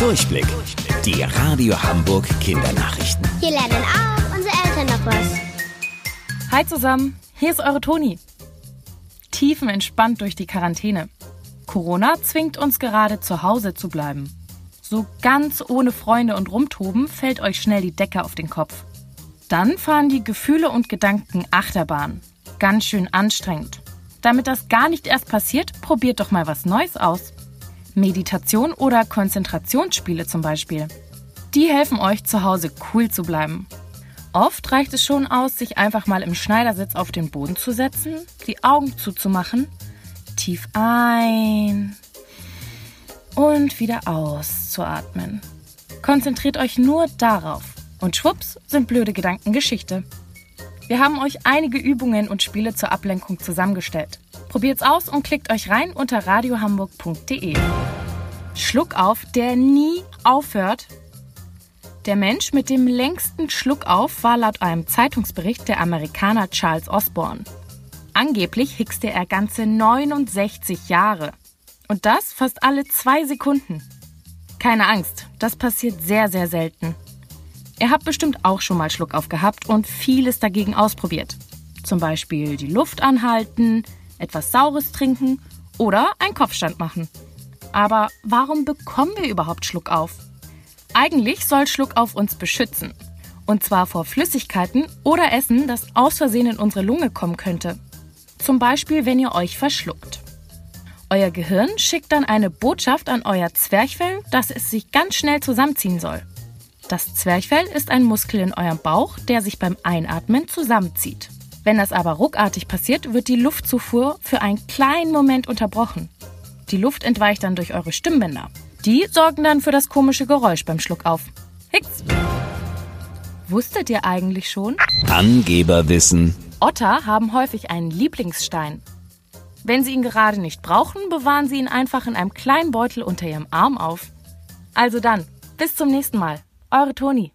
Durchblick. Die Radio Hamburg Kindernachrichten. Hier lernen auch unsere Eltern noch was. Hi zusammen, hier ist eure Toni. Tiefenentspannt durch die Quarantäne. Corona zwingt uns gerade zu Hause zu bleiben. So ganz ohne Freunde und Rumtoben fällt euch schnell die Decke auf den Kopf. Dann fahren die Gefühle und Gedanken Achterbahn. Ganz schön anstrengend. Damit das gar nicht erst passiert, probiert doch mal was Neues aus. Meditation oder Konzentrationsspiele zum Beispiel. Die helfen euch zu Hause cool zu bleiben. Oft reicht es schon aus, sich einfach mal im Schneidersitz auf den Boden zu setzen, die Augen zuzumachen, tief ein und wieder auszuatmen. Konzentriert euch nur darauf und schwupps sind blöde Gedanken Geschichte. Wir haben euch einige Übungen und Spiele zur Ablenkung zusammengestellt. Probiert's aus und klickt euch rein unter radiohamburg.de. Schluck auf, der nie aufhört. Der Mensch mit dem längsten Schluck auf war laut einem Zeitungsbericht der Amerikaner Charles Osborne. Angeblich hickste er ganze 69 Jahre. Und das fast alle zwei Sekunden. Keine Angst, das passiert sehr, sehr selten. Ihr habt bestimmt auch schon mal Schluck aufgehabt und vieles dagegen ausprobiert. Zum Beispiel die Luft anhalten, etwas Saures trinken oder einen Kopfstand machen. Aber warum bekommen wir überhaupt Schluck auf? Eigentlich soll Schluck auf uns beschützen. Und zwar vor Flüssigkeiten oder Essen, das aus Versehen in unsere Lunge kommen könnte. Zum Beispiel, wenn ihr euch verschluckt. Euer Gehirn schickt dann eine Botschaft an euer Zwerchfell, dass es sich ganz schnell zusammenziehen soll. Das Zwerchfell ist ein Muskel in eurem Bauch, der sich beim Einatmen zusammenzieht. Wenn das aber ruckartig passiert, wird die Luftzufuhr für einen kleinen Moment unterbrochen. Die Luft entweicht dann durch eure Stimmbänder. Die sorgen dann für das komische Geräusch beim Schluck auf. Hicks! Wusstet ihr eigentlich schon? Angeberwissen. Otter haben häufig einen Lieblingsstein. Wenn sie ihn gerade nicht brauchen, bewahren sie ihn einfach in einem kleinen Beutel unter ihrem Arm auf. Also dann, bis zum nächsten Mal. Eure Toni.